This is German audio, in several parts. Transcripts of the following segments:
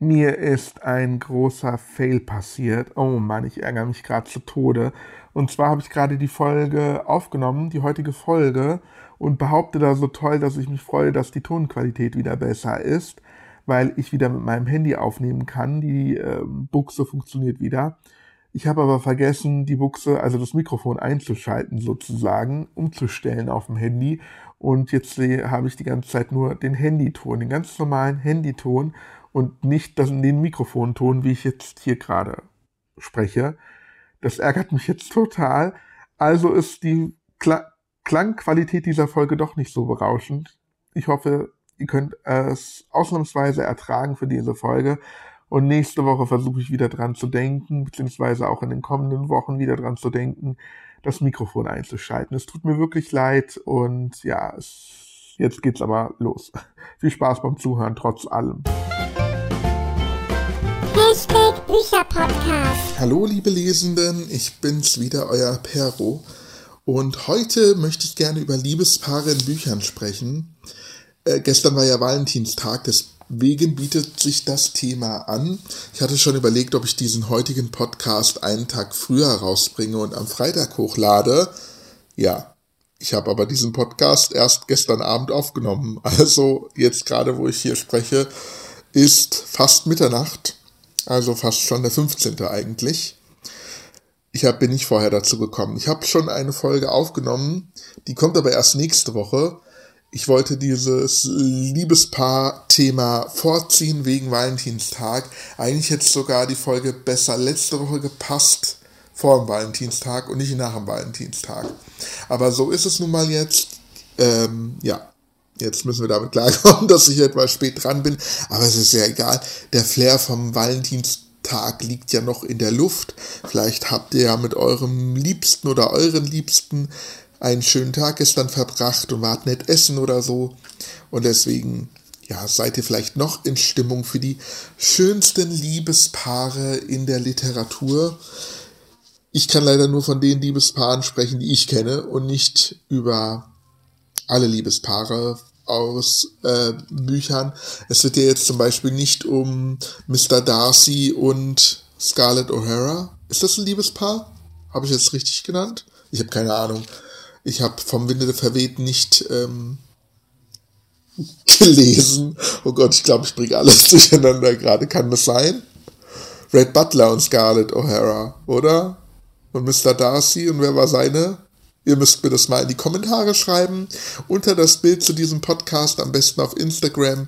Mir ist ein großer Fail passiert. Oh Mann, ich ärgere mich gerade zu Tode. Und zwar habe ich gerade die Folge aufgenommen, die heutige Folge, und behaupte da so toll, dass ich mich freue, dass die Tonqualität wieder besser ist, weil ich wieder mit meinem Handy aufnehmen kann. Die äh, Buchse funktioniert wieder. Ich habe aber vergessen, die Buchse, also das Mikrofon einzuschalten sozusagen, umzustellen auf dem Handy. Und jetzt habe ich die ganze Zeit nur den Handyton, den ganz normalen Handyton und nicht das, den Mikrofonton, wie ich jetzt hier gerade spreche. Das ärgert mich jetzt total. Also ist die Kla Klangqualität dieser Folge doch nicht so berauschend. Ich hoffe, ihr könnt es ausnahmsweise ertragen für diese Folge. Und nächste Woche versuche ich wieder dran zu denken, beziehungsweise auch in den kommenden Wochen wieder dran zu denken, das Mikrofon einzuschalten. Es tut mir wirklich leid und ja, es, jetzt geht's aber los. Viel Spaß beim Zuhören trotz allem. Hashtag Bücherpodcast. Hallo liebe Lesenden, ich bin's wieder, euer Perro. Und heute möchte ich gerne über Liebespaare in Büchern sprechen. Äh, gestern war ja Valentinstag, deswegen bietet sich das Thema an. Ich hatte schon überlegt, ob ich diesen heutigen Podcast einen Tag früher rausbringe und am Freitag hochlade. Ja, ich habe aber diesen Podcast erst gestern Abend aufgenommen. Also jetzt gerade, wo ich hier spreche, ist fast Mitternacht also fast schon der 15. eigentlich. Ich hab, bin nicht vorher dazu gekommen. Ich habe schon eine Folge aufgenommen, die kommt aber erst nächste Woche. Ich wollte dieses Liebespaar-Thema vorziehen wegen Valentinstag. Eigentlich hätte sogar die Folge besser letzte Woche gepasst vor dem Valentinstag und nicht nach dem Valentinstag. Aber so ist es nun mal jetzt. Ähm, ja, Jetzt müssen wir damit klarkommen, dass ich etwas spät dran bin, aber es ist ja egal. Der Flair vom Valentinstag liegt ja noch in der Luft. Vielleicht habt ihr ja mit eurem Liebsten oder euren Liebsten einen schönen Tag gestern verbracht und wart nett essen oder so. Und deswegen, ja, seid ihr vielleicht noch in Stimmung für die schönsten Liebespaare in der Literatur. Ich kann leider nur von den Liebespaaren sprechen, die ich kenne und nicht über alle Liebespaare aus äh, Büchern. Es wird ja jetzt zum Beispiel nicht um Mr. Darcy und Scarlett O'Hara. Ist das ein Liebespaar? Habe ich jetzt richtig genannt? Ich habe keine Ahnung. Ich habe vom Winde verweht nicht ähm, gelesen. Oh Gott, ich glaube, ich bringe alles durcheinander gerade. Kann das sein? Red Butler und Scarlett O'Hara, oder? Und Mr. Darcy und wer war seine? Ihr müsst mir das mal in die Kommentare schreiben. Unter das Bild zu diesem Podcast, am besten auf Instagram,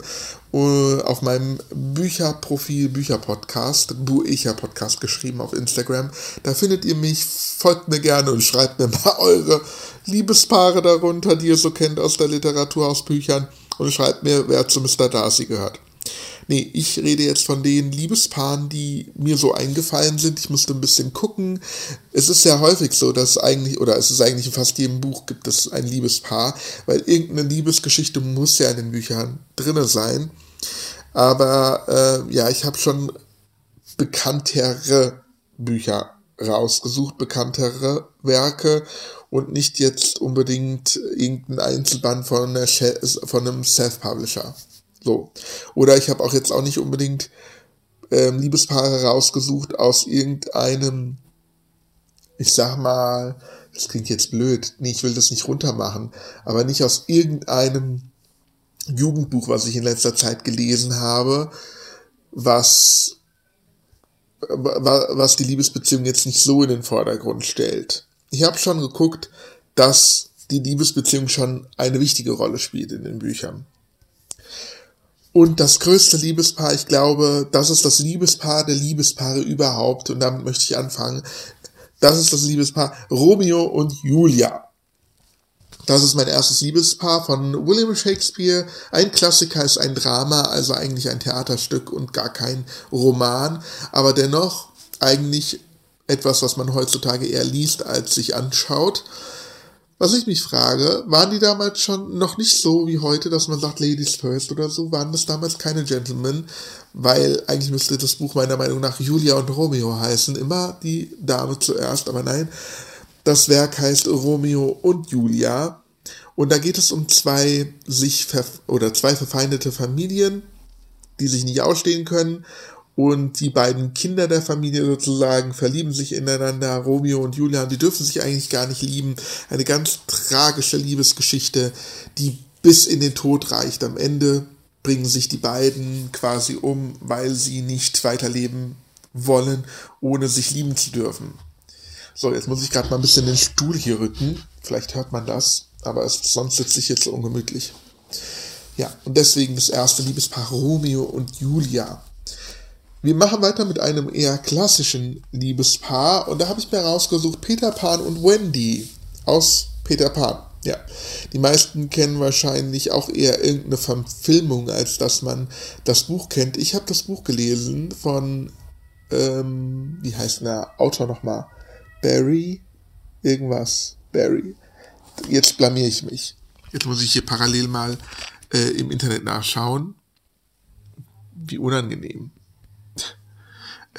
uh, auf meinem Bücherprofil, Bücherpodcast, Buecher Podcast geschrieben auf Instagram. Da findet ihr mich, folgt mir gerne und schreibt mir mal eure Liebespaare darunter, die ihr so kennt aus der Literatur, aus Büchern. Und schreibt mir, wer zu Mr. Darcy gehört. Nee, ich rede jetzt von den Liebespaaren, die mir so eingefallen sind. Ich musste ein bisschen gucken. Es ist sehr häufig so, dass eigentlich, oder es ist eigentlich in fast jedem Buch gibt es ein Liebespaar, weil irgendeine Liebesgeschichte muss ja in den Büchern drinne sein. Aber äh, ja, ich habe schon bekanntere Bücher rausgesucht, bekanntere Werke und nicht jetzt unbedingt irgendein Einzelband von, von einem Self-Publisher. So. Oder ich habe auch jetzt auch nicht unbedingt ähm, Liebespaare rausgesucht aus irgendeinem, ich sag mal, das klingt jetzt blöd, nee, ich will das nicht runtermachen, aber nicht aus irgendeinem Jugendbuch, was ich in letzter Zeit gelesen habe, was, was die Liebesbeziehung jetzt nicht so in den Vordergrund stellt. Ich habe schon geguckt, dass die Liebesbeziehung schon eine wichtige Rolle spielt in den Büchern. Und das größte Liebespaar, ich glaube, das ist das Liebespaar der Liebespaare überhaupt. Und damit möchte ich anfangen. Das ist das Liebespaar Romeo und Julia. Das ist mein erstes Liebespaar von William Shakespeare. Ein Klassiker ist ein Drama, also eigentlich ein Theaterstück und gar kein Roman, aber dennoch eigentlich etwas, was man heutzutage eher liest, als sich anschaut. Was ich mich frage, waren die damals schon noch nicht so wie heute, dass man sagt Ladies first oder so? Waren das damals keine Gentlemen? Weil eigentlich müsste das Buch meiner Meinung nach Julia und Romeo heißen. Immer die Dame zuerst, aber nein. Das Werk heißt Romeo und Julia. Und da geht es um zwei sich oder zwei verfeindete Familien, die sich nicht ausstehen können. Und die beiden Kinder der Familie sozusagen verlieben sich ineinander. Romeo und Julia, die dürfen sich eigentlich gar nicht lieben. Eine ganz tragische Liebesgeschichte, die bis in den Tod reicht. Am Ende bringen sich die beiden quasi um, weil sie nicht weiterleben wollen, ohne sich lieben zu dürfen. So, jetzt muss ich gerade mal ein bisschen den Stuhl hier rücken. Vielleicht hört man das, aber es, sonst sitze ich jetzt so ungemütlich. Ja, und deswegen das erste Liebespaar Romeo und Julia. Wir machen weiter mit einem eher klassischen Liebespaar und da habe ich mir rausgesucht Peter Pan und Wendy aus Peter Pan. Ja, die meisten kennen wahrscheinlich auch eher irgendeine Verfilmung, als dass man das Buch kennt. Ich habe das Buch gelesen von, ähm, wie heißt der Autor nochmal? Barry? Irgendwas. Barry. Jetzt blamier ich mich. Jetzt muss ich hier parallel mal äh, im Internet nachschauen. Wie unangenehm.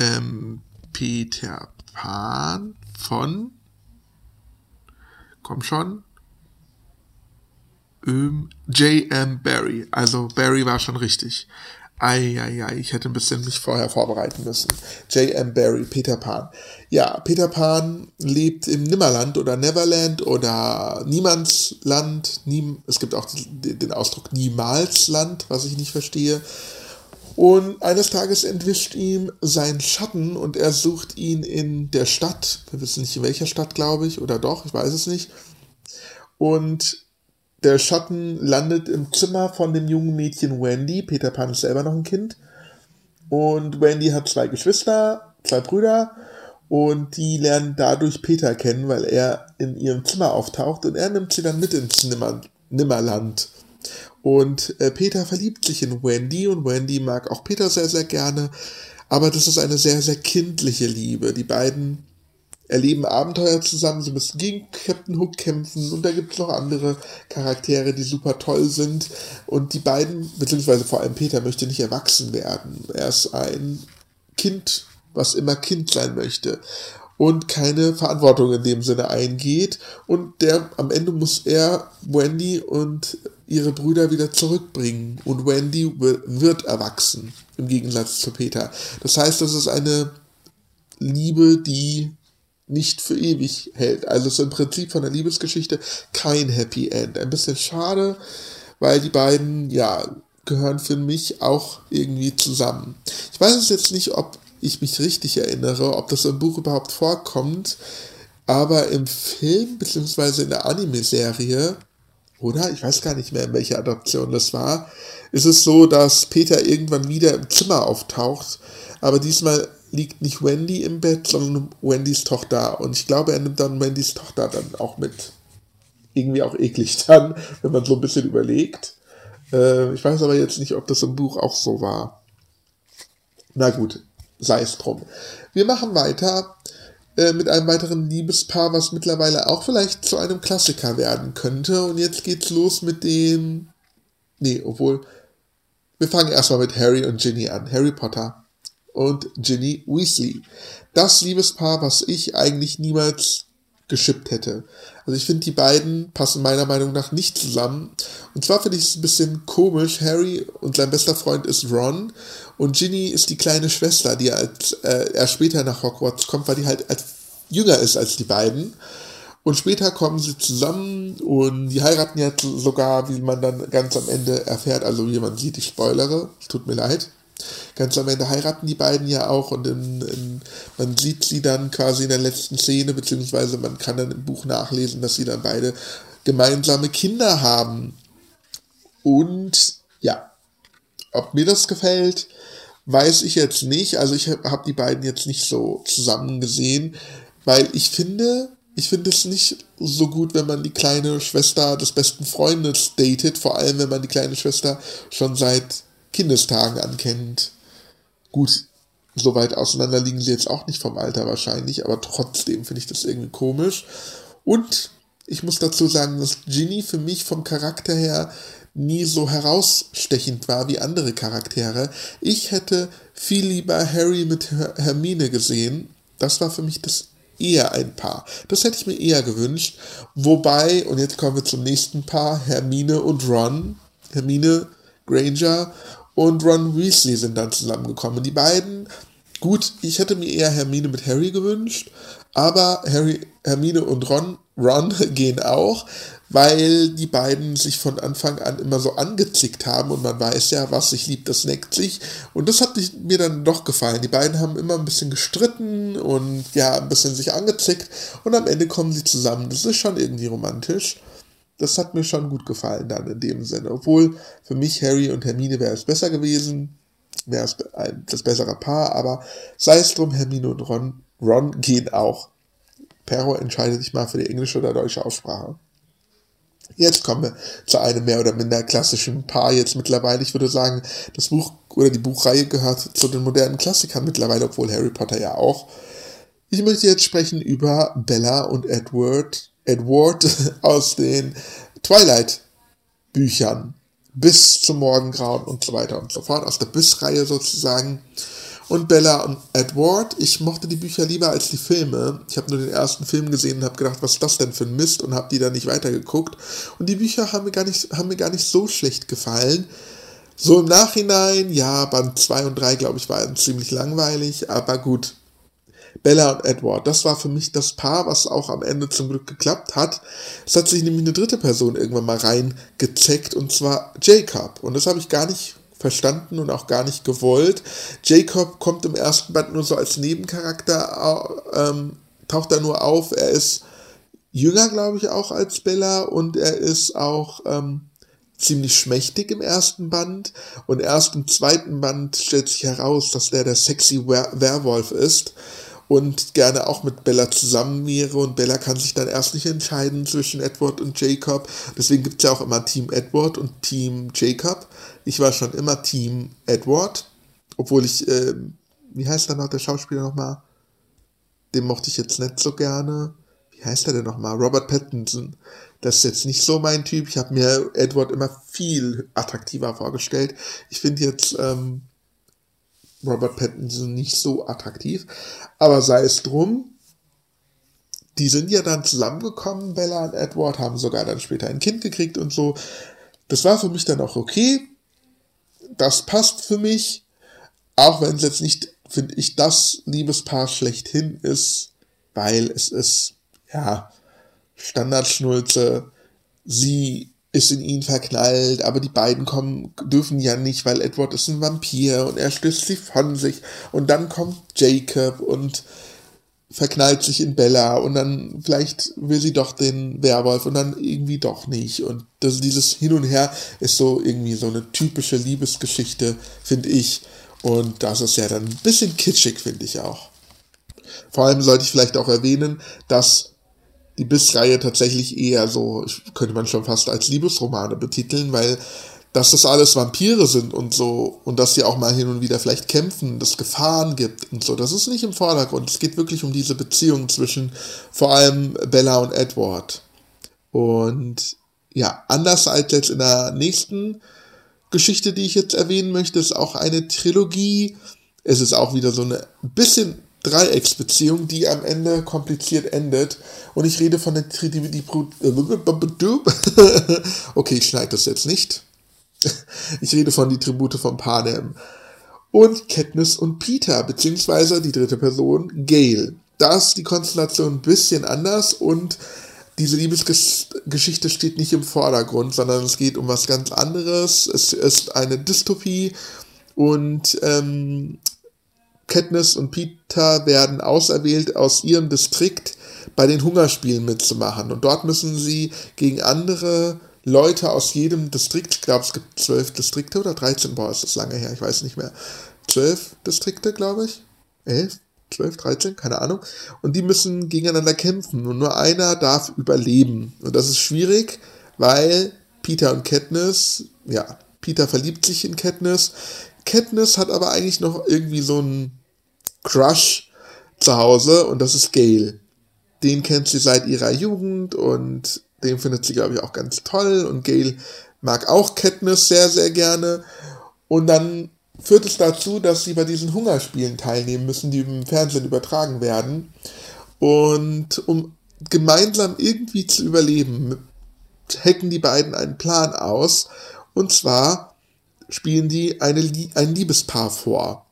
Ähm, Peter Pan von. Komm schon. Ähm, J.M. Barry. Also Barry war schon richtig. Eieiei, ich hätte ein bisschen mich vorher vorbereiten müssen. J.M. Barry, Peter Pan. Ja, Peter Pan lebt im Nimmerland oder Neverland oder Niemandsland. Niem es gibt auch den Ausdruck Niemalsland, was ich nicht verstehe. Und eines Tages entwischt ihm sein Schatten und er sucht ihn in der Stadt. Wir wissen nicht in welcher Stadt, glaube ich, oder doch, ich weiß es nicht. Und der Schatten landet im Zimmer von dem jungen Mädchen Wendy. Peter Pan ist selber noch ein Kind. Und Wendy hat zwei Geschwister, zwei Brüder. Und die lernen dadurch Peter kennen, weil er in ihrem Zimmer auftaucht. Und er nimmt sie dann mit ins Nimmer, Nimmerland. Und äh, Peter verliebt sich in Wendy und Wendy mag auch Peter sehr, sehr gerne. Aber das ist eine sehr, sehr kindliche Liebe. Die beiden erleben Abenteuer zusammen, sie müssen gegen Captain Hook kämpfen und da gibt es noch andere Charaktere, die super toll sind. Und die beiden, beziehungsweise vor allem Peter, möchte nicht erwachsen werden. Er ist ein Kind, was immer Kind sein möchte und keine Verantwortung in dem Sinne eingeht. Und der am Ende muss er Wendy und ihre Brüder wieder zurückbringen. Und Wendy wird erwachsen, im Gegensatz zu Peter. Das heißt, das ist eine Liebe, die nicht für ewig hält. Also es ist im Prinzip von der Liebesgeschichte kein Happy End. Ein bisschen schade, weil die beiden, ja, gehören für mich auch irgendwie zusammen. Ich weiß es jetzt nicht, ob ich mich richtig erinnere, ob das im Buch überhaupt vorkommt, aber im Film bzw. in der Anime-Serie, oder ich weiß gar nicht mehr, in welcher Adaption das war, ist es so, dass Peter irgendwann wieder im Zimmer auftaucht, aber diesmal liegt nicht Wendy im Bett, sondern Wendys Tochter. Und ich glaube, er nimmt dann Wendys Tochter dann auch mit. Irgendwie auch eklig dann, wenn man so ein bisschen überlegt. Äh, ich weiß aber jetzt nicht, ob das im Buch auch so war. Na gut, sei es drum. Wir machen weiter äh, mit einem weiteren Liebespaar, was mittlerweile auch vielleicht zu einem Klassiker werden könnte. Und jetzt geht's los mit dem. Nee, obwohl. Wir fangen erstmal mit Harry und Ginny an. Harry Potter und Ginny Weasley. Das Liebespaar, was ich eigentlich niemals geschippt hätte. Also ich finde, die beiden passen meiner Meinung nach nicht zusammen. Und zwar finde ich es ein bisschen komisch. Harry und sein bester Freund ist Ron und Ginny ist die kleine Schwester, die als, äh, er später nach Hogwarts kommt, weil die halt als jünger ist als die beiden. Und später kommen sie zusammen und die heiraten ja sogar, wie man dann ganz am Ende erfährt. Also wie man sieht, ich spoilere, tut mir leid. Ganz am Ende heiraten die beiden ja auch und in, in, man sieht sie dann quasi in der letzten Szene, beziehungsweise man kann dann im Buch nachlesen, dass sie dann beide gemeinsame Kinder haben. Und ja, ob mir das gefällt, weiß ich jetzt nicht. Also ich habe hab die beiden jetzt nicht so zusammen gesehen, weil ich finde, ich finde es nicht so gut, wenn man die kleine Schwester des besten Freundes datet, vor allem wenn man die kleine Schwester schon seit Kindestagen ankennt. Gut, so weit auseinander liegen sie jetzt auch nicht vom Alter wahrscheinlich, aber trotzdem finde ich das irgendwie komisch. Und ich muss dazu sagen, dass Ginny für mich vom Charakter her nie so herausstechend war wie andere Charaktere. Ich hätte viel lieber Harry mit Hermine gesehen. Das war für mich das eher ein Paar. Das hätte ich mir eher gewünscht. Wobei, und jetzt kommen wir zum nächsten Paar, Hermine und Ron. Hermine Granger und Ron Weasley sind dann zusammengekommen. Die beiden, gut, ich hätte mir eher Hermine mit Harry gewünscht, aber Harry, Hermine und Ron, Ron gehen auch, weil die beiden sich von Anfang an immer so angezickt haben und man weiß ja, was sich liebt, das neckt sich. Und das hat mir dann doch gefallen. Die beiden haben immer ein bisschen gestritten und ja, ein bisschen sich angezickt und am Ende kommen sie zusammen. Das ist schon irgendwie romantisch. Das hat mir schon gut gefallen dann in dem Sinne. Obwohl für mich Harry und Hermine wäre es besser gewesen, wäre es das bessere Paar, aber sei es drum, Hermine und Ron, Ron gehen auch. Perro entscheidet sich mal für die englische oder deutsche Aussprache. Jetzt kommen wir zu einem mehr oder minder klassischen Paar jetzt mittlerweile. Ich würde sagen, das Buch oder die Buchreihe gehört zu den modernen Klassikern mittlerweile, obwohl Harry Potter ja auch. Ich möchte jetzt sprechen über Bella und Edward, Edward aus den Twilight Büchern bis zum Morgengrauen und so weiter und so fort, aus der Biss-Reihe sozusagen und Bella und Edward. Ich mochte die Bücher lieber als die Filme. Ich habe nur den ersten Film gesehen und habe gedacht, was ist das denn für ein Mist und habe die dann nicht weitergeguckt. Und die Bücher haben mir gar nicht, haben mir gar nicht so schlecht gefallen. So im Nachhinein, ja, Band 2 und 3, glaube ich, waren ziemlich langweilig, aber gut. Bella und Edward, das war für mich das Paar, was auch am Ende zum Glück geklappt hat. Es hat sich nämlich eine dritte Person irgendwann mal reingezeckt, und zwar Jacob. Und das habe ich gar nicht verstanden und auch gar nicht gewollt. Jacob kommt im ersten Band nur so als Nebencharakter, ähm, taucht da nur auf. Er ist jünger, glaube ich, auch als Bella und er ist auch ähm, ziemlich schmächtig im ersten Band und erst im zweiten Band stellt sich heraus, dass der der sexy Werwolf ist und gerne auch mit Bella zusammen wäre und Bella kann sich dann erst nicht entscheiden zwischen Edward und Jacob. Deswegen gibt es ja auch immer Team Edward und Team Jacob. Ich war schon immer Team Edward, obwohl ich, äh, wie heißt da noch der Schauspieler nochmal? Den mochte ich jetzt nicht so gerne. Wie heißt er denn nochmal? Robert Pattinson. Das ist jetzt nicht so mein Typ. Ich habe mir Edward immer viel attraktiver vorgestellt. Ich finde jetzt ähm, Robert Pattinson nicht so attraktiv. Aber sei es drum, die sind ja dann zusammengekommen, Bella und Edward, haben sogar dann später ein Kind gekriegt und so. Das war für mich dann auch okay. Das passt für mich. Auch wenn es jetzt nicht, finde ich, das Liebespaar schlechthin ist, weil es ist, ja, Standardschnulze. Sie ist in ihn verknallt, aber die beiden kommen, dürfen ja nicht, weil Edward ist ein Vampir und er stößt sie von sich. Und dann kommt Jacob und verknallt sich in Bella und dann vielleicht will sie doch den Werwolf und dann irgendwie doch nicht. Und das, dieses Hin und Her ist so irgendwie so eine typische Liebesgeschichte, finde ich. Und das ist ja dann ein bisschen kitschig, finde ich auch. Vor allem sollte ich vielleicht auch erwähnen, dass die Biss-Reihe tatsächlich eher so, könnte man schon fast als Liebesromane betiteln, weil dass das alles Vampire sind und so und dass sie auch mal hin und wieder vielleicht kämpfen, dass Gefahren gibt und so, das ist nicht im Vordergrund. Es geht wirklich um diese Beziehung zwischen vor allem Bella und Edward. Und ja, anders als jetzt in der nächsten Geschichte, die ich jetzt erwähnen möchte, ist auch eine Trilogie. Es ist auch wieder so eine bisschen Dreiecksbeziehung, die am Ende kompliziert endet. Und ich rede von der die, Okay, ich schneide das jetzt nicht. Ich rede von die Tribute von Panem. Und Katniss und Peter, beziehungsweise die dritte Person, Gail. Da ist die Konstellation ein bisschen anders und diese Liebesgeschichte steht nicht im Vordergrund, sondern es geht um was ganz anderes. Es ist eine Dystopie und ähm, Katniss und Peter werden auserwählt, aus ihrem Distrikt bei den Hungerspielen mitzumachen. Und dort müssen sie gegen andere Leute aus jedem Distrikt, ich glaube, es gibt zwölf Distrikte oder 13, boah, ist das lange her, ich weiß nicht mehr. Zwölf Distrikte, glaube ich. Elf, zwölf, dreizehn, keine Ahnung. Und die müssen gegeneinander kämpfen. Und nur einer darf überleben. Und das ist schwierig, weil Peter und Katniss, ja, Peter verliebt sich in Katniss. Katniss hat aber eigentlich noch irgendwie so ein Crush zu Hause und das ist Gail. Den kennt sie seit ihrer Jugend und den findet sie, glaube ich, auch ganz toll und Gail mag auch Katniss sehr, sehr gerne. Und dann führt es dazu, dass sie bei diesen Hungerspielen teilnehmen müssen, die im Fernsehen übertragen werden. Und um gemeinsam irgendwie zu überleben, hacken die beiden einen Plan aus. Und zwar spielen die eine, ein Liebespaar vor.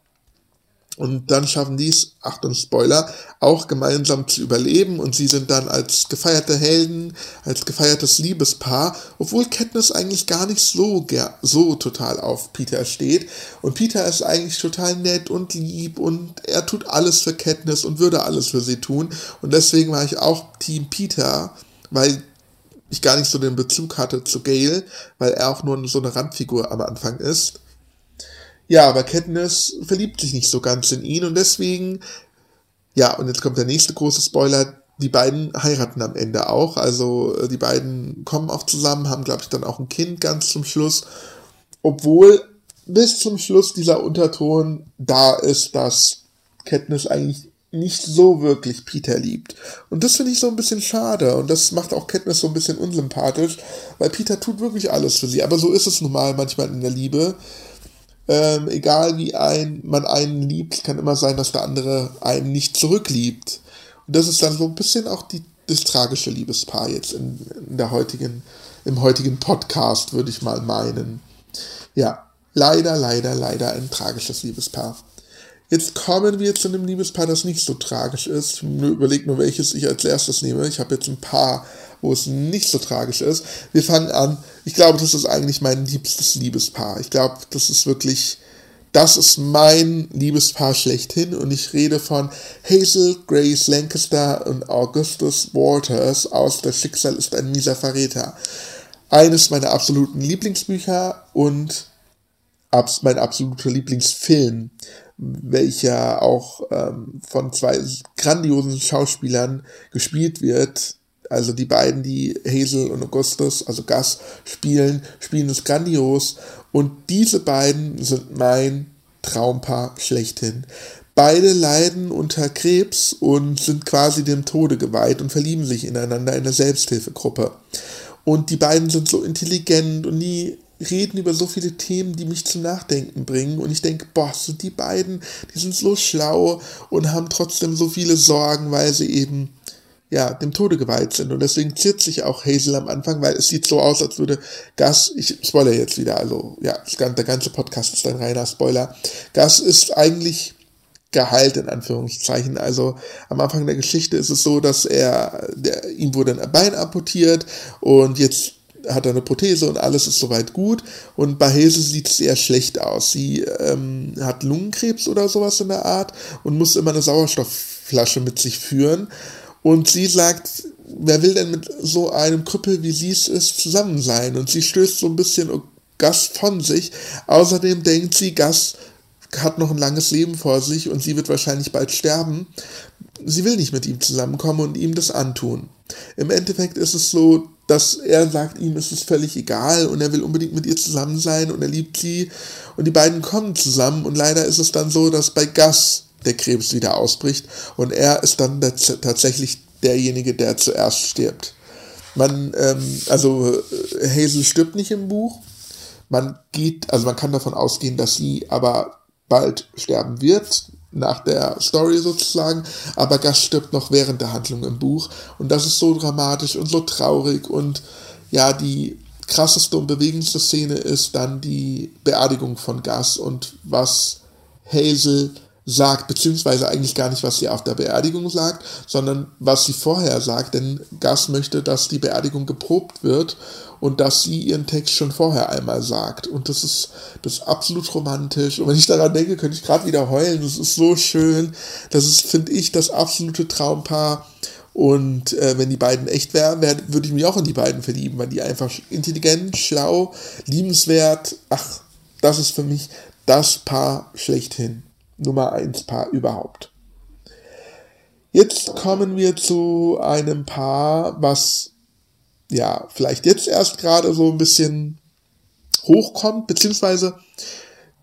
Und dann schaffen die es, Achtung Spoiler, auch gemeinsam zu überleben und sie sind dann als gefeierte Helden, als gefeiertes Liebespaar, obwohl Katniss eigentlich gar nicht so, so total auf Peter steht. Und Peter ist eigentlich total nett und lieb und er tut alles für Katniss und würde alles für sie tun. Und deswegen war ich auch Team Peter, weil ich gar nicht so den Bezug hatte zu Gale, weil er auch nur so eine Randfigur am Anfang ist. Ja, aber Katniss verliebt sich nicht so ganz in ihn und deswegen, ja, und jetzt kommt der nächste große Spoiler, die beiden heiraten am Ende auch. Also äh, die beiden kommen auch zusammen, haben, glaube ich, dann auch ein Kind ganz zum Schluss. Obwohl bis zum Schluss dieser Unterton da ist, dass Katniss eigentlich nicht so wirklich Peter liebt. Und das finde ich so ein bisschen schade. Und das macht auch Katniss so ein bisschen unsympathisch, weil Peter tut wirklich alles für sie. Aber so ist es nun mal manchmal in der Liebe ähm, egal wie ein, man einen liebt, kann immer sein, dass der andere einen nicht zurückliebt. Und das ist dann so ein bisschen auch die, das tragische Liebespaar jetzt in, in der heutigen, im heutigen Podcast, würde ich mal meinen. Ja, leider, leider, leider ein tragisches Liebespaar. Jetzt kommen wir zu einem Liebespaar, das nicht so tragisch ist. Ich überlege nur, welches ich als erstes nehme. Ich habe jetzt ein paar wo es nicht so tragisch ist. Wir fangen an. Ich glaube, das ist eigentlich mein liebstes Liebespaar. Ich glaube, das ist wirklich, das ist mein Liebespaar schlechthin und ich rede von Hazel Grace Lancaster und Augustus Waters aus Das Schicksal ist ein mieser Verräter. Eines meiner absoluten Lieblingsbücher und mein absoluter Lieblingsfilm, welcher auch ähm, von zwei grandiosen Schauspielern gespielt wird, also die beiden, die Hazel und Augustus, also Gus, spielen, spielen es grandios. Und diese beiden sind mein Traumpaar schlechthin. Beide leiden unter Krebs und sind quasi dem Tode geweiht und verlieben sich ineinander in der Selbsthilfegruppe. Und die beiden sind so intelligent und die reden über so viele Themen, die mich zum Nachdenken bringen. Und ich denke, boah, so die beiden, die sind so schlau und haben trotzdem so viele Sorgen, weil sie eben ja, dem Tode geweiht sind. Und deswegen ziert sich auch Hazel am Anfang, weil es sieht so aus, als würde Gus, ich spoiler jetzt wieder, also ja, der ganze Podcast ist ein reiner Spoiler. Gus ist eigentlich geheilt, in Anführungszeichen. Also am Anfang der Geschichte ist es so, dass er, der, ihm wurde ein Bein amputiert und jetzt hat er eine Prothese und alles ist soweit gut. Und bei Hazel sieht es eher schlecht aus. Sie ähm, hat Lungenkrebs oder sowas in der Art und muss immer eine Sauerstoffflasche mit sich führen. Und sie sagt, wer will denn mit so einem Krüppel, wie sie es ist, zusammen sein? Und sie stößt so ein bisschen Gas von sich. Außerdem denkt sie, Gas hat noch ein langes Leben vor sich und sie wird wahrscheinlich bald sterben. Sie will nicht mit ihm zusammenkommen und ihm das antun. Im Endeffekt ist es so, dass er sagt, ihm ist es völlig egal und er will unbedingt mit ihr zusammen sein und er liebt sie und die beiden kommen zusammen und leider ist es dann so, dass bei Gas der Krebs wieder ausbricht und er ist dann tatsächlich derjenige, der zuerst stirbt. Man, ähm, also äh, Hazel stirbt nicht im Buch. Man geht, also man kann davon ausgehen, dass sie aber bald sterben wird, nach der Story sozusagen, aber Gus stirbt noch während der Handlung im Buch. Und das ist so dramatisch und so traurig. Und ja, die krasseste und bewegendste Szene ist dann die Beerdigung von Gus und was Hazel sagt, beziehungsweise eigentlich gar nicht, was sie auf der Beerdigung sagt, sondern was sie vorher sagt, denn Gas möchte, dass die Beerdigung geprobt wird und dass sie ihren Text schon vorher einmal sagt. Und das ist, das ist absolut romantisch. Und wenn ich daran denke, könnte ich gerade wieder heulen. Das ist so schön. Das ist, finde ich, das absolute Traumpaar. Und äh, wenn die beiden echt wären, wär, würde ich mich auch in die beiden verlieben, weil die einfach intelligent, schlau, liebenswert. Ach, das ist für mich das Paar schlechthin. Nummer 1 Paar überhaupt. Jetzt kommen wir zu einem Paar, was ja vielleicht jetzt erst gerade so ein bisschen hochkommt, beziehungsweise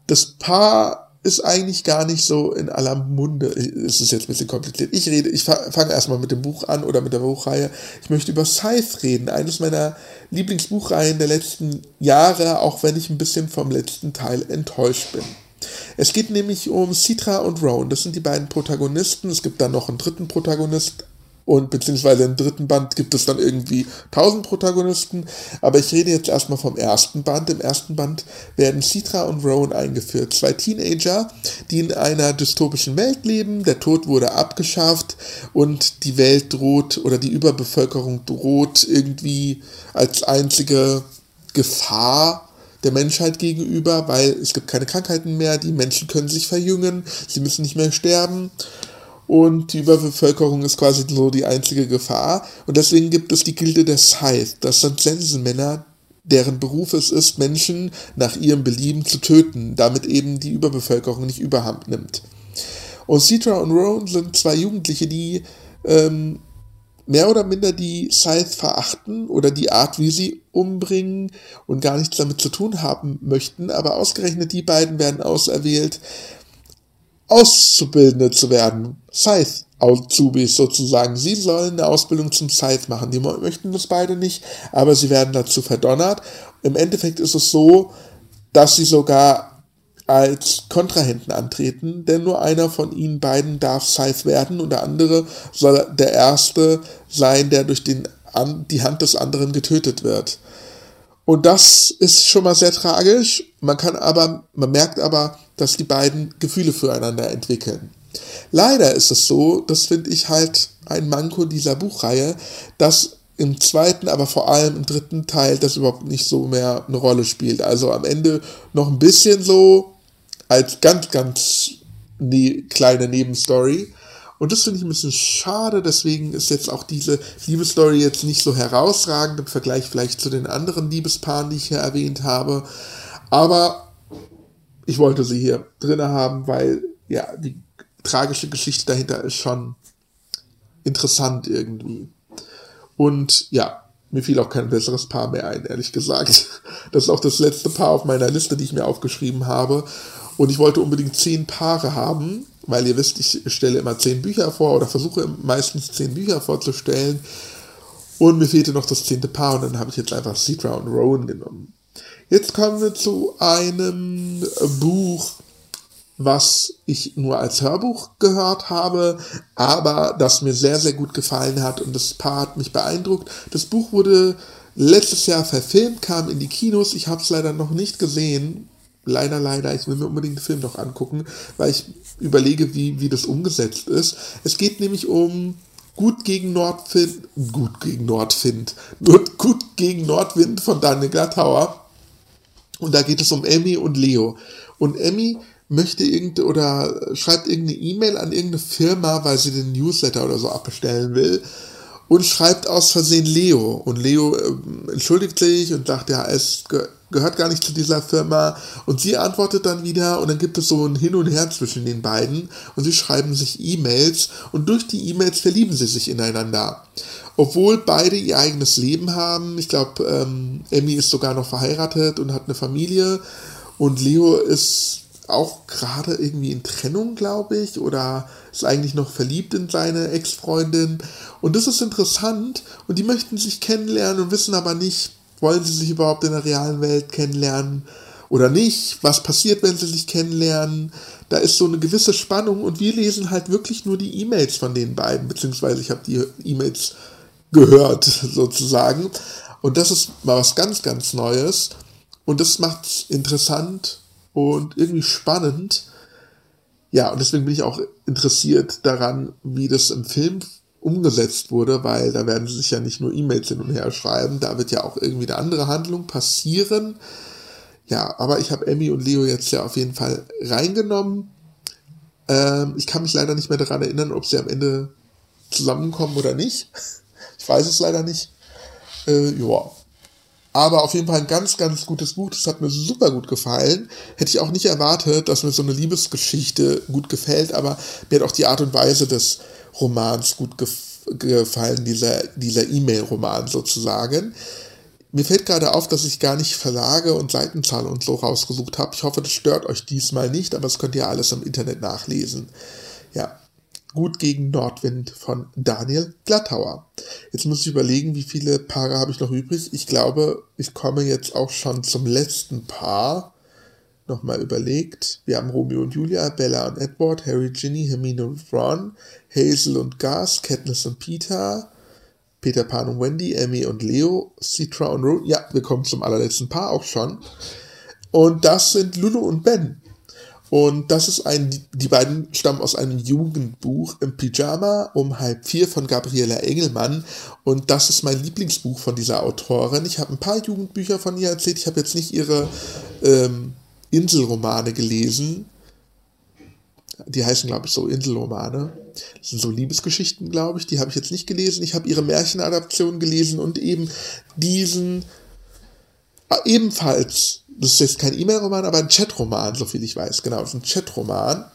das Paar ist eigentlich gar nicht so in aller Munde. Es ist jetzt ein bisschen kompliziert. Ich rede, ich fange erstmal mit dem Buch an oder mit der Buchreihe. Ich möchte über Scythe reden, eines meiner Lieblingsbuchreihen der letzten Jahre, auch wenn ich ein bisschen vom letzten Teil enttäuscht bin. Es geht nämlich um Citra und Rowan. Das sind die beiden Protagonisten. Es gibt dann noch einen dritten Protagonist, und beziehungsweise im dritten Band gibt es dann irgendwie tausend Protagonisten. Aber ich rede jetzt erstmal vom ersten Band. Im ersten Band werden Citra und Rowan eingeführt. Zwei Teenager, die in einer dystopischen Welt leben. Der Tod wurde abgeschafft und die Welt droht oder die Überbevölkerung droht irgendwie als einzige Gefahr der Menschheit gegenüber, weil es gibt keine Krankheiten mehr, die Menschen können sich verjüngen, sie müssen nicht mehr sterben und die Überbevölkerung ist quasi so die einzige Gefahr. Und deswegen gibt es die Gilde der Scythe. Das sind Sensenmänner, deren Beruf es ist, Menschen nach ihrem Belieben zu töten, damit eben die Überbevölkerung nicht überhand nimmt. Und Citra und Rowan sind zwei Jugendliche, die ähm, mehr oder minder die Scythe verachten oder die Art, wie sie umbringen und gar nichts damit zu tun haben möchten, aber ausgerechnet die beiden werden auserwählt, Auszubildende zu werden. Scythe Azubis sozusagen. Sie sollen eine Ausbildung zum Scythe machen. Die möchten das beide nicht, aber sie werden dazu verdonnert. Im Endeffekt ist es so, dass sie sogar als Kontrahenten antreten, denn nur einer von ihnen beiden darf Scythe werden und der andere soll der erste sein, der durch den, an, die Hand des anderen getötet wird. Und das ist schon mal sehr tragisch. Man kann aber, man merkt aber, dass die beiden Gefühle füreinander entwickeln. Leider ist es so, das finde ich halt ein Manko dieser Buchreihe, dass im zweiten, aber vor allem im dritten Teil das überhaupt nicht so mehr eine Rolle spielt. Also am Ende noch ein bisschen so als ganz, ganz ne kleine Nebenstory. Und das finde ich ein bisschen schade, deswegen ist jetzt auch diese Liebesstory jetzt nicht so herausragend im Vergleich vielleicht zu den anderen Liebespaaren, die ich hier erwähnt habe. Aber ich wollte sie hier drin haben, weil ja, die tragische Geschichte dahinter ist schon interessant irgendwie. Und ja, mir fiel auch kein besseres Paar mehr ein, ehrlich gesagt. Das ist auch das letzte Paar auf meiner Liste, die ich mir aufgeschrieben habe. Und ich wollte unbedingt zehn Paare haben, weil ihr wisst, ich stelle immer zehn Bücher vor oder versuche meistens zehn Bücher vorzustellen. Und mir fehlte noch das zehnte Paar und dann habe ich jetzt einfach Citra und Rowan genommen. Jetzt kommen wir zu einem Buch, was ich nur als Hörbuch gehört habe, aber das mir sehr, sehr gut gefallen hat und das Paar hat mich beeindruckt. Das Buch wurde letztes Jahr verfilmt, kam in die Kinos. Ich habe es leider noch nicht gesehen. Leider, leider. Ich will mir unbedingt den Film noch angucken, weil ich überlege, wie, wie das umgesetzt ist. Es geht nämlich um Gut gegen Nordwind, gut gegen Nordwind, gut gegen Nordwind von Daniel Glattauer. Und da geht es um Emmy und Leo. Und Emmy möchte irgend oder schreibt irgendeine E-Mail an irgendeine Firma, weil sie den Newsletter oder so abbestellen will und schreibt aus Versehen Leo. Und Leo äh, entschuldigt sich und sagt, ja, es gehört gar nicht zu dieser Firma. Und sie antwortet dann wieder und dann gibt es so ein Hin und Her zwischen den beiden und sie schreiben sich E-Mails und durch die E-Mails verlieben sie sich ineinander. Obwohl beide ihr eigenes Leben haben. Ich glaube, ähm, Emmy ist sogar noch verheiratet und hat eine Familie und Leo ist auch gerade irgendwie in Trennung, glaube ich, oder ist eigentlich noch verliebt in seine Ex-Freundin. Und das ist interessant und die möchten sich kennenlernen und wissen aber nicht, wollen sie sich überhaupt in der realen Welt kennenlernen oder nicht? Was passiert, wenn sie sich kennenlernen? Da ist so eine gewisse Spannung und wir lesen halt wirklich nur die E-Mails von den beiden, beziehungsweise ich habe die E-Mails gehört sozusagen. Und das ist mal was ganz, ganz Neues. Und das macht es interessant und irgendwie spannend. Ja, und deswegen bin ich auch interessiert daran, wie das im Film umgesetzt wurde, weil da werden sie sich ja nicht nur E-Mails hin und her schreiben, da wird ja auch irgendwie eine andere Handlung passieren. Ja, aber ich habe Emmy und Leo jetzt ja auf jeden Fall reingenommen. Ähm, ich kann mich leider nicht mehr daran erinnern, ob sie am Ende zusammenkommen oder nicht. Ich weiß es leider nicht. Äh, ja, aber auf jeden Fall ein ganz, ganz gutes Buch. Das hat mir super gut gefallen. Hätte ich auch nicht erwartet, dass mir so eine Liebesgeschichte gut gefällt, aber mir hat auch die Art und Weise des Romans gut gef gefallen, dieser, dieser E-Mail-Roman sozusagen. Mir fällt gerade auf, dass ich gar nicht Verlage und Seitenzahl und so rausgesucht habe. Ich hoffe, das stört euch diesmal nicht, aber das könnt ihr alles im Internet nachlesen. Ja, Gut gegen Nordwind von Daniel Glattauer. Jetzt muss ich überlegen, wie viele Paare habe ich noch übrig. Ich glaube, ich komme jetzt auch schon zum letzten Paar. Nochmal überlegt. Wir haben Romeo und Julia, Bella und Edward, Harry, Ginny, Hermine und Ron, Hazel und Gus, Katniss und Peter, Peter Pan und Wendy, Emmy und Leo, Citra und Ron. Ja, wir kommen zum allerletzten Paar auch schon. Und das sind Lulu und Ben. Und das ist ein, die beiden stammen aus einem Jugendbuch im Pyjama um halb vier von Gabriela Engelmann. Und das ist mein Lieblingsbuch von dieser Autorin. Ich habe ein paar Jugendbücher von ihr erzählt. Ich habe jetzt nicht ihre ähm, Inselromane gelesen. Die heißen, glaube ich, so Inselromane. Das sind so Liebesgeschichten, glaube ich. Die habe ich jetzt nicht gelesen. Ich habe ihre Märchenadaption gelesen und eben diesen äh, ebenfalls das ist jetzt kein E-Mail-Roman, aber ein Chat-Roman, soviel ich weiß. Genau, das ist ein Chat-Roman.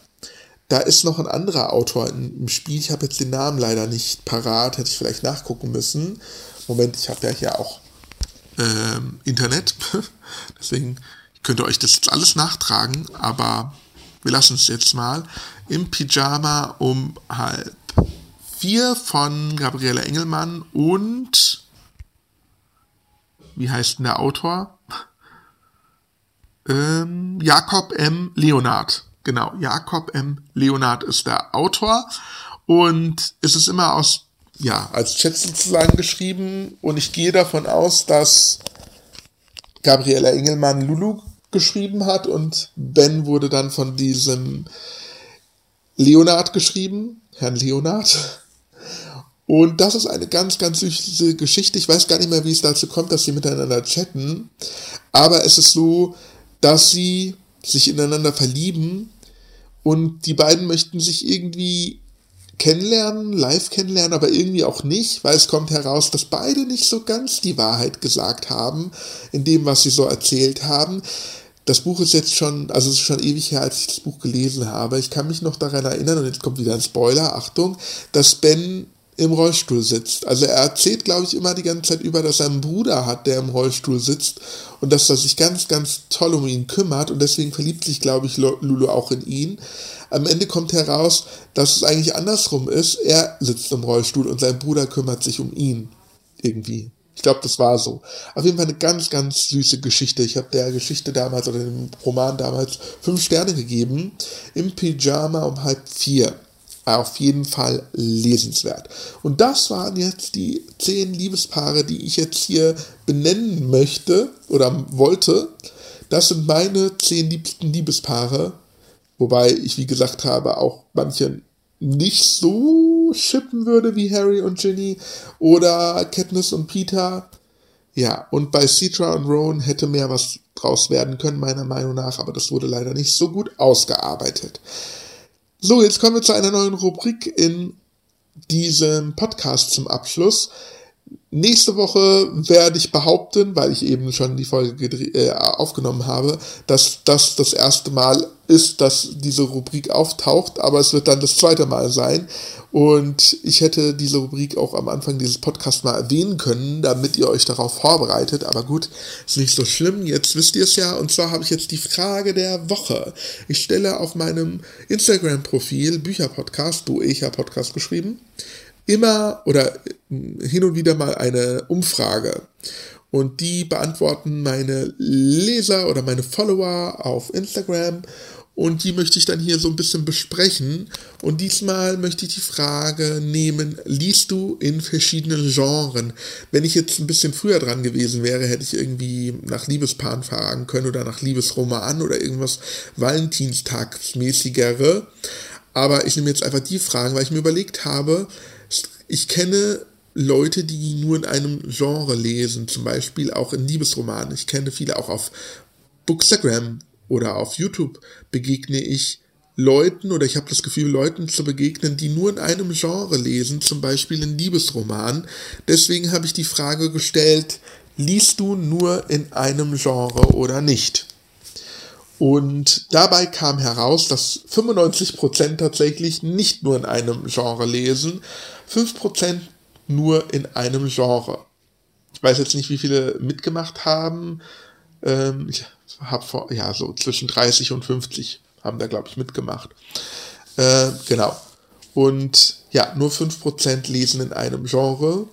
Da ist noch ein anderer Autor im Spiel. Ich habe jetzt den Namen leider nicht parat, hätte ich vielleicht nachgucken müssen. Moment, ich habe ja hier auch ähm, Internet. Deswegen könnt ihr euch das jetzt alles nachtragen, aber wir lassen es jetzt mal. Im Pyjama um halb vier von Gabriele Engelmann und wie heißt denn der Autor? Ähm, Jakob M. Leonard. Genau, Jakob M. Leonard ist der Autor. Und es ist immer aus, ja, als Chat sozusagen geschrieben. Und ich gehe davon aus, dass Gabriela Engelmann Lulu geschrieben hat und Ben wurde dann von diesem Leonard geschrieben, Herrn Leonard. Und das ist eine ganz, ganz süße Geschichte. Ich weiß gar nicht mehr, wie es dazu kommt, dass sie miteinander chatten. Aber es ist so, dass sie sich ineinander verlieben und die beiden möchten sich irgendwie kennenlernen, live kennenlernen, aber irgendwie auch nicht, weil es kommt heraus, dass beide nicht so ganz die Wahrheit gesagt haben in dem, was sie so erzählt haben. Das Buch ist jetzt schon, also es ist schon ewig her, als ich das Buch gelesen habe. Ich kann mich noch daran erinnern, und jetzt kommt wieder ein Spoiler, Achtung, dass Ben im Rollstuhl sitzt. Also er erzählt, glaube ich, immer die ganze Zeit über, dass er einen Bruder hat, der im Rollstuhl sitzt und dass er sich ganz, ganz toll um ihn kümmert und deswegen verliebt sich, glaube ich, Lulu auch in ihn. Am Ende kommt heraus, dass es eigentlich andersrum ist. Er sitzt im Rollstuhl und sein Bruder kümmert sich um ihn. Irgendwie. Ich glaube, das war so. Auf jeden Fall eine ganz, ganz süße Geschichte. Ich habe der Geschichte damals oder dem Roman damals fünf Sterne gegeben. Im Pyjama um halb vier auf jeden Fall lesenswert. Und das waren jetzt die zehn Liebespaare, die ich jetzt hier benennen möchte oder wollte. Das sind meine zehn liebsten Liebespaare, wobei ich, wie gesagt habe, auch manche nicht so schippen würde wie Harry und Ginny oder Katniss und Peter. Ja, und bei Citra und Rowan hätte mehr was draus werden können, meiner Meinung nach, aber das wurde leider nicht so gut ausgearbeitet. So, jetzt kommen wir zu einer neuen Rubrik in diesem Podcast zum Abschluss. Nächste Woche werde ich behaupten, weil ich eben schon die Folge äh, aufgenommen habe, dass das das erste Mal ist, dass diese Rubrik auftaucht, aber es wird dann das zweite Mal sein. Und ich hätte diese Rubrik auch am Anfang dieses Podcasts mal erwähnen können, damit ihr euch darauf vorbereitet. Aber gut, ist nicht so schlimm. Jetzt wisst ihr es ja. Und zwar habe ich jetzt die Frage der Woche. Ich stelle auf meinem Instagram-Profil Bücherpodcast, Duecha Podcast geschrieben, immer oder hin und wieder mal eine Umfrage. Und die beantworten meine Leser oder meine Follower auf Instagram und die möchte ich dann hier so ein bisschen besprechen. Und diesmal möchte ich die Frage nehmen, liest du in verschiedenen Genren? Wenn ich jetzt ein bisschen früher dran gewesen wäre, hätte ich irgendwie nach Liebespaaren fragen können oder nach Liebesroman oder irgendwas Valentinstagsmäßigere. Aber ich nehme jetzt einfach die Fragen, weil ich mir überlegt habe, ich kenne Leute, die nur in einem Genre lesen, zum Beispiel auch in Liebesromanen. Ich kenne viele auch auf Bookstagram oder auf YouTube begegne ich Leuten oder ich habe das Gefühl, Leuten zu begegnen, die nur in einem Genre lesen, zum Beispiel in Liebesroman. Deswegen habe ich die Frage gestellt, liest du nur in einem Genre oder nicht? Und dabei kam heraus, dass 95% tatsächlich nicht nur in einem Genre lesen, 5% nur in einem Genre. Ich weiß jetzt nicht, wie viele mitgemacht haben. Ähm, ich habe vor, ja, so zwischen 30 und 50 haben da, glaube ich, mitgemacht. Äh, genau. Und ja, nur 5% lesen in einem Genre.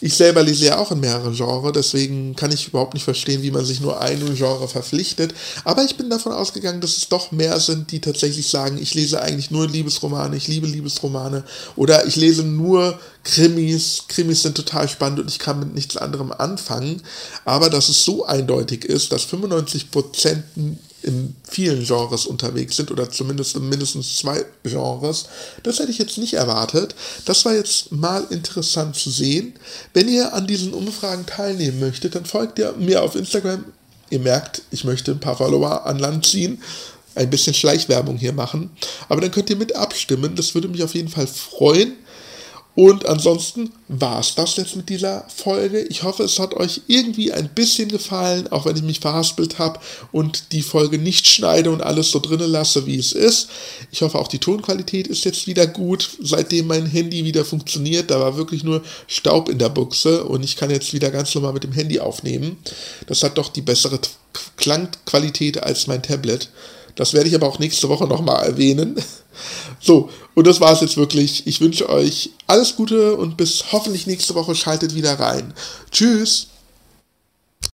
Ich selber lese ja auch in mehreren Genres, deswegen kann ich überhaupt nicht verstehen, wie man sich nur einem Genre verpflichtet. Aber ich bin davon ausgegangen, dass es doch mehr sind, die tatsächlich sagen, ich lese eigentlich nur Liebesromane, ich liebe Liebesromane oder ich lese nur Krimis. Krimis sind total spannend und ich kann mit nichts anderem anfangen. Aber dass es so eindeutig ist, dass 95% in vielen Genres unterwegs sind oder zumindest in mindestens zwei Genres. Das hätte ich jetzt nicht erwartet. Das war jetzt mal interessant zu sehen. Wenn ihr an diesen Umfragen teilnehmen möchtet, dann folgt ihr mir auf Instagram. Ihr merkt, ich möchte ein paar Follower an Land ziehen ein bisschen Schleichwerbung hier machen. Aber dann könnt ihr mit abstimmen. Das würde mich auf jeden Fall freuen. Und ansonsten war es das jetzt mit dieser Folge. Ich hoffe, es hat euch irgendwie ein bisschen gefallen, auch wenn ich mich verhaspelt habe und die Folge nicht schneide und alles so drinnen lasse, wie es ist. Ich hoffe, auch die Tonqualität ist jetzt wieder gut, seitdem mein Handy wieder funktioniert. Da war wirklich nur Staub in der Buchse und ich kann jetzt wieder ganz normal mit dem Handy aufnehmen. Das hat doch die bessere Klangqualität als mein Tablet. Das werde ich aber auch nächste Woche nochmal erwähnen. So, und das war es jetzt wirklich. Ich wünsche euch alles Gute und bis hoffentlich nächste Woche schaltet wieder rein. Tschüss!